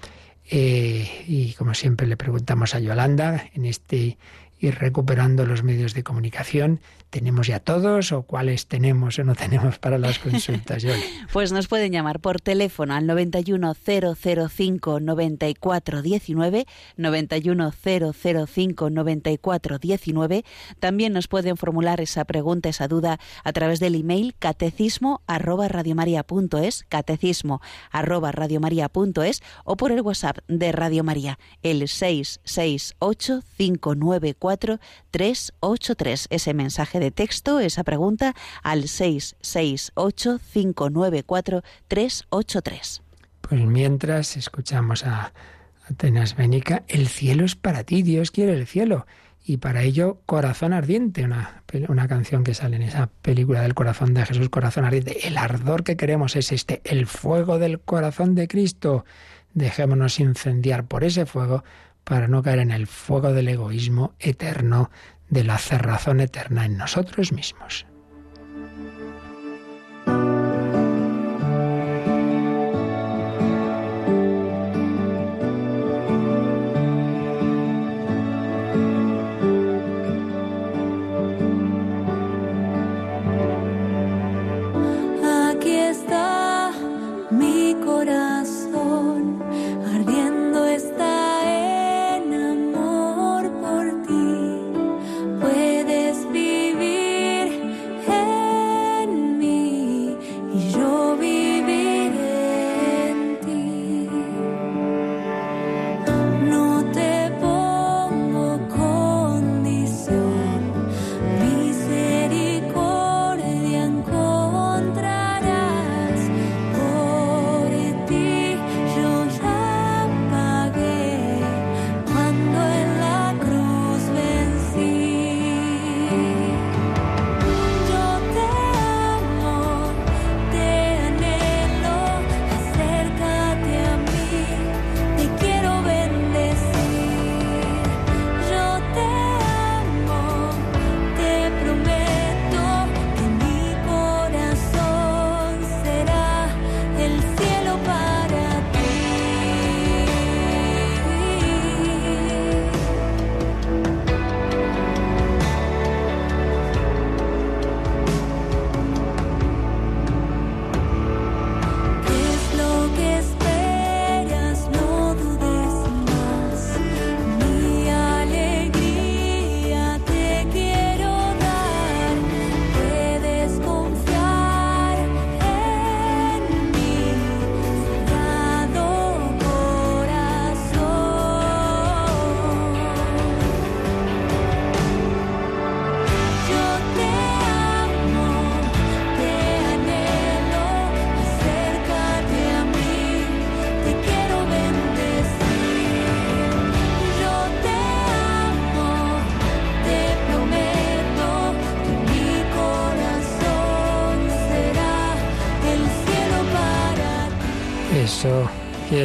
Eh, y como siempre le preguntamos a Yolanda en este ir recuperando los medios de comunicación. ¿Tenemos ya todos o cuáles tenemos o no tenemos para las consultas? pues nos pueden llamar por teléfono al 91005 9419, 91005 9419. También nos pueden formular esa pregunta, esa duda a través del email catecismo catecismo arroba o por el WhatsApp de Radio María, el 668 594 383. Ese mensaje de texto, esa pregunta, al 668-594-383. Pues mientras escuchamos a Atenas Benica, el cielo es para ti, Dios quiere el cielo. Y para ello, Corazón Ardiente, una, una canción que sale en esa película del corazón de Jesús, Corazón Ardiente. El ardor que queremos es este, el fuego del corazón de Cristo. Dejémonos incendiar por ese fuego para no caer en el fuego del egoísmo eterno, de la cerrazón eterna en nosotros mismos.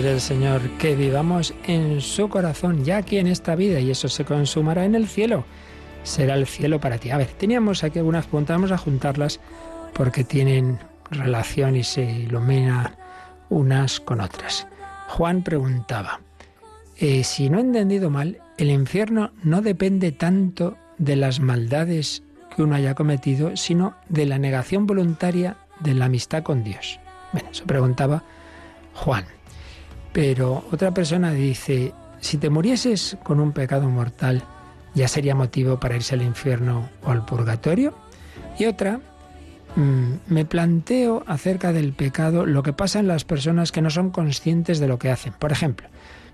El Señor, que vivamos en su corazón, ya aquí en esta vida, y eso se consumará en el cielo. Será el cielo para ti. A ver, teníamos aquí algunas preguntas, vamos a juntarlas porque tienen relación y se iluminan unas con otras. Juan preguntaba, eh, si no he entendido mal, el infierno no depende tanto de las maldades que uno haya cometido, sino de la negación voluntaria de la amistad con Dios. Bueno, eso preguntaba Juan. Pero otra persona dice, si te murieses con un pecado mortal, ¿ya sería motivo para irse al infierno o al purgatorio? Y otra, mm, me planteo acerca del pecado lo que pasa en las personas que no son conscientes de lo que hacen. Por ejemplo,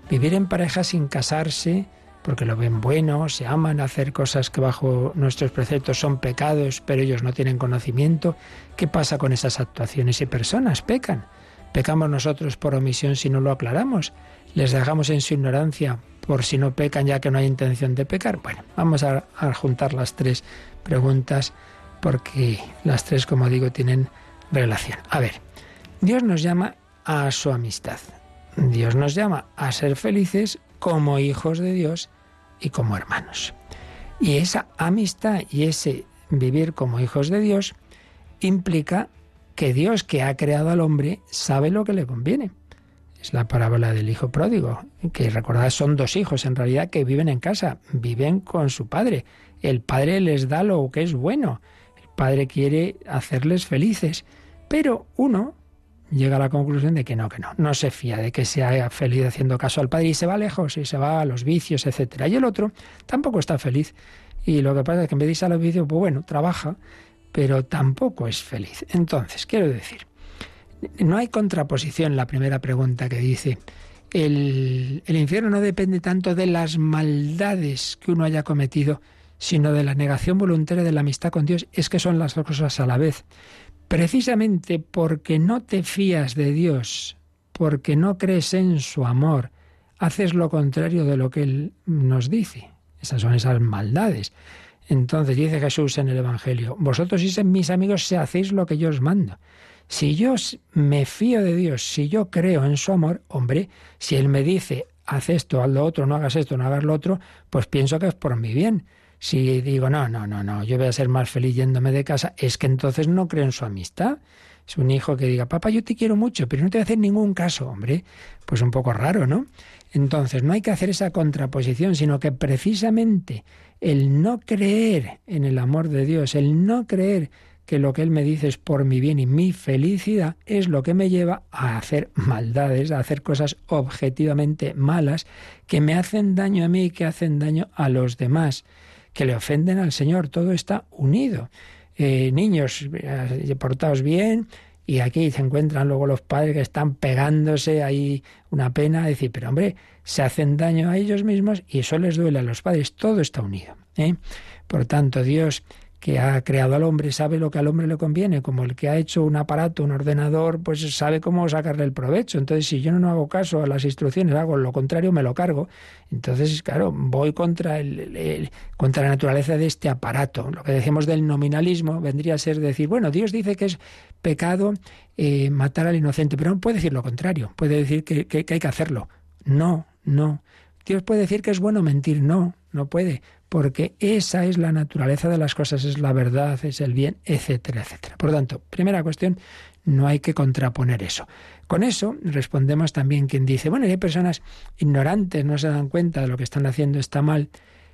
vivir en pareja sin casarse, porque lo ven bueno, se aman, hacer cosas que bajo nuestros preceptos son pecados, pero ellos no tienen conocimiento. ¿Qué pasa con esas actuaciones y personas? Pecan. ¿Pecamos nosotros por omisión si no lo aclaramos? ¿Les dejamos en su ignorancia por si no pecan ya que no hay intención de pecar? Bueno, vamos a, juntar las tres preguntas porque las tres, como digo, tienen relación. A ver, Dios nos llama a su amistad. Dios nos llama a ser felices como hijos de Dios y como hermanos. Y esa amistad y ese vivir como hijos de Dios implica que Dios que ha creado al hombre sabe lo que le conviene. Es la parábola del hijo pródigo, que recordad son dos hijos en realidad que viven en casa, viven con su padre. El padre les da lo que es bueno, el padre quiere hacerles felices, pero uno llega a la conclusión de que no, que no, no se fía de que sea feliz haciendo caso al padre y se va lejos y se va a los vicios, etcétera. Y el otro tampoco está feliz y lo que pasa es que en vez de irse a los vicios, pues bueno, trabaja pero tampoco es feliz. Entonces, quiero decir, no hay contraposición la primera pregunta que dice, el, el, infierno no depende tanto de las maldades que uno haya cometido, sino de la negación voluntaria de la amistad con Dios. Es que son las dos cosas a la vez. Precisamente porque no te fías de Dios, porque no crees en su amor, haces lo contrario de lo que Él nos dice. Esas son esas maldades. Entonces dice Jesús en el Evangelio, vosotros y mis amigos si hacéis lo que yo os mando. Si yo me fío de Dios, si yo creo en su amor, hombre, si Él me dice, haz esto, haz lo otro, no hagas esto, no hagas lo otro, pues pienso que es por mi bien. Si digo, no, no, no, no, yo voy a ser más feliz yéndome de casa, es que entonces no creo en su amistad. Es un hijo que diga, papá, yo te quiero mucho, pero no te voy a hacer ningún caso, hombre. Pues un poco raro, ¿no? Entonces, no hay que hacer esa contraposición, sino que precisamente el no creer en el amor de Dios, el no creer que lo que Él me dice es por mi bien y mi felicidad, es lo que me lleva a hacer maldades, a hacer cosas objetivamente malas que me hacen daño a mí y que hacen daño a los demás, que le ofenden al Señor. Todo está unido. Eh, niños, eh, portaos bien, y aquí se encuentran luego los padres que están pegándose ahí una pena, decir, pero hombre, se hacen daño a ellos mismos y eso les duele a los padres, todo está unido. ¿eh? Por tanto, Dios que ha creado al hombre sabe lo que al hombre le conviene, como el que ha hecho un aparato, un ordenador, pues sabe cómo sacarle el provecho. Entonces, si yo no hago caso a las instrucciones, hago lo contrario, me lo cargo. Entonces, claro, voy contra, el, contra la naturaleza de este aparato. Lo que decimos del nominalismo vendría a ser decir, bueno, Dios dice que es pecado eh, matar al inocente, pero no puede decir lo contrario, puede decir que, que hay que hacerlo. No, no. Dios puede decir que es bueno mentir, no, no puede, porque esa es la naturaleza de las cosas, es la verdad, es el bien, etcétera, etcétera. Por lo tanto, primera cuestión, no hay que contraponer eso. Con eso respondemos también quien dice, bueno, hay personas ignorantes, no se dan cuenta de lo que están haciendo está mal.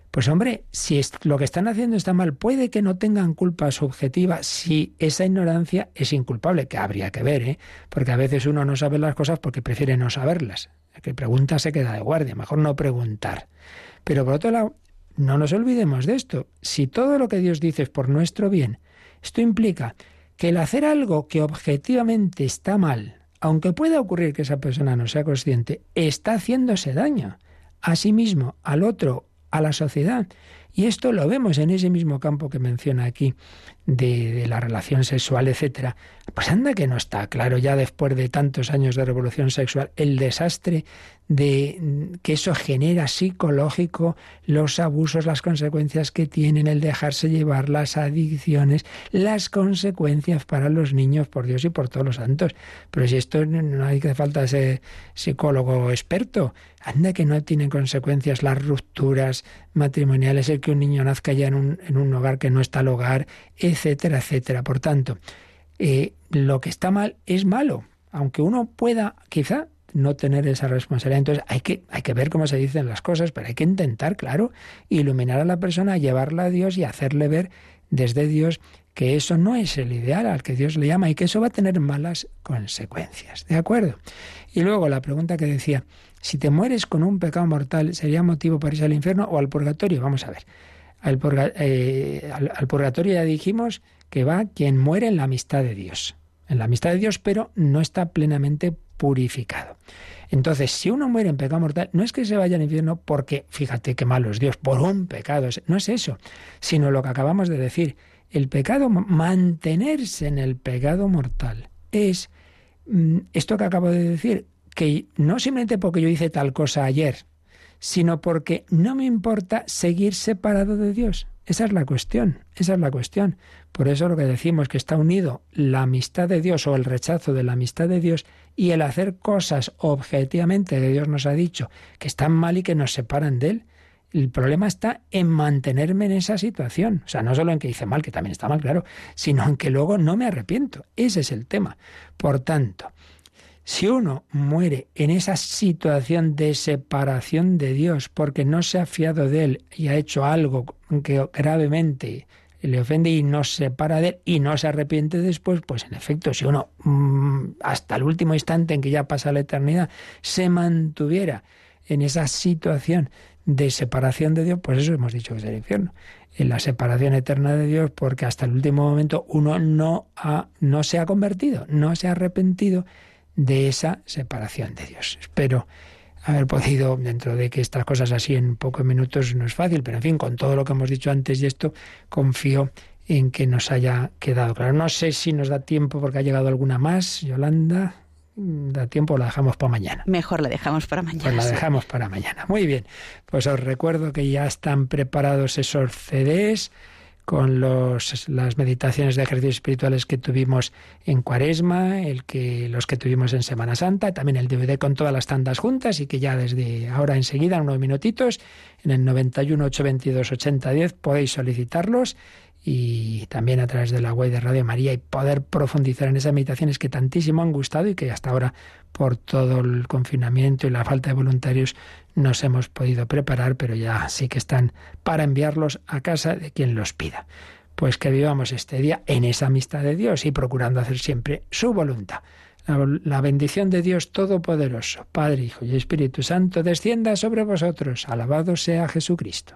Pues hombre, si lo que están haciendo está mal, puede que no tengan culpa subjetiva si esa ignorancia es inculpable, que habría que ver, ¿eh? porque a veces uno no sabe las cosas porque prefiere no saberlas. El que pregunta se queda de guardia, mejor no preguntar. Pero por otro lado, no nos olvidemos de esto. Si todo lo que Dios dice es por nuestro bien, esto implica que el hacer algo que objetivamente está mal, aunque pueda ocurrir que esa persona no sea consciente, está haciéndose daño a sí mismo, al otro, a la sociedad. Y esto lo vemos en ese mismo campo que menciona aquí de, la relación sexual, etcétera. Pues anda que no está claro ya después de tantos años de revolución sexual el desastre de que eso genera psicológico, los abusos, las consecuencias que tienen, el dejarse llevar, las adicciones, las consecuencias para los niños, por Dios y por todos los santos. Pero si esto no hay que falta ser psicólogo experto, anda que no tiene consecuencias las rupturas matrimoniales, el que un niño nazca ya en un, en un hogar que no está al hogar, etcétera, etcétera. Por tanto, eh, lo que está mal es malo, aunque uno pueda quizá no tener esa responsabilidad. Entonces hay que, hay que ver cómo se dicen las cosas, pero hay que intentar, claro, iluminar a la persona, llevarla a Dios y hacerle ver desde Dios que eso no es el ideal al que Dios le llama y que eso va a tener malas consecuencias. ¿De acuerdo? Y luego la pregunta que decía, si te mueres con un pecado mortal, ¿sería motivo para irse al infierno o al purgatorio? Vamos a ver. Al, eh, al purgatorio ya dijimos que va quien muere en la amistad de Dios. En la amistad de Dios, pero no está plenamente purificado. Entonces, si uno muere en pecado mortal, no es que se vaya al infierno porque, fíjate qué malo es Dios, por un pecado, no es eso, sino lo que acabamos de decir. El pecado, mantenerse en el pecado mortal, es mm, esto que acabo de decir, que no simplemente porque yo hice tal cosa ayer, sino porque no me importa seguir separado de Dios. Esa es la cuestión, esa es la cuestión. Por eso lo que decimos que está unido la amistad de Dios o el rechazo de la amistad de Dios y el hacer cosas objetivamente que Dios nos ha dicho que están mal y que nos separan de Él. El problema está en mantenerme en esa situación. O sea, no solo en que hice mal, que también está mal, claro, sino en que luego no me arrepiento. Ese es el tema. Por tanto, si uno muere en esa situación de separación de Dios porque no se ha fiado de Él y ha hecho algo que gravemente le ofende y no se separa de él y no se arrepiente después, pues en efecto, si uno mm, hasta el último instante en que ya pasa la eternidad se mantuviera en esa situación de separación de Dios, pues eso hemos dicho que es el infierno. En la separación eterna de Dios, porque hasta el último momento uno no, ha, no se ha convertido, no se ha arrepentido de esa separación de Dios. Espero haber podido, dentro de que estas cosas así en pocos minutos no es fácil, pero en fin, con todo lo que hemos dicho antes y esto, confío en que nos haya quedado claro. No sé si nos da tiempo porque ha llegado alguna más, Yolanda. Da tiempo, la dejamos para mañana. Mejor la dejamos para mañana. Pues la dejamos para mañana. Muy bien. Pues os recuerdo que ya están preparados esos CDs con los, las meditaciones de ejercicios espirituales que tuvimos en Cuaresma, el que, los que tuvimos en Semana Santa, también el DVD con todas las tandas juntas y que ya desde ahora enseguida, en unos minutitos, en el 91 822 8010 podéis solicitarlos y también a través de la web de Radio María y poder profundizar en esas meditaciones que tantísimo han gustado y que hasta ahora por todo el confinamiento y la falta de voluntarios nos hemos podido preparar, pero ya sí que están para enviarlos a casa de quien los pida. Pues que vivamos este día en esa amistad de Dios y procurando hacer siempre su voluntad. La, bendición de Dios Todopoderoso, Padre, Hijo y Espíritu Santo, descienda sobre vosotros. Alabado sea Jesucristo.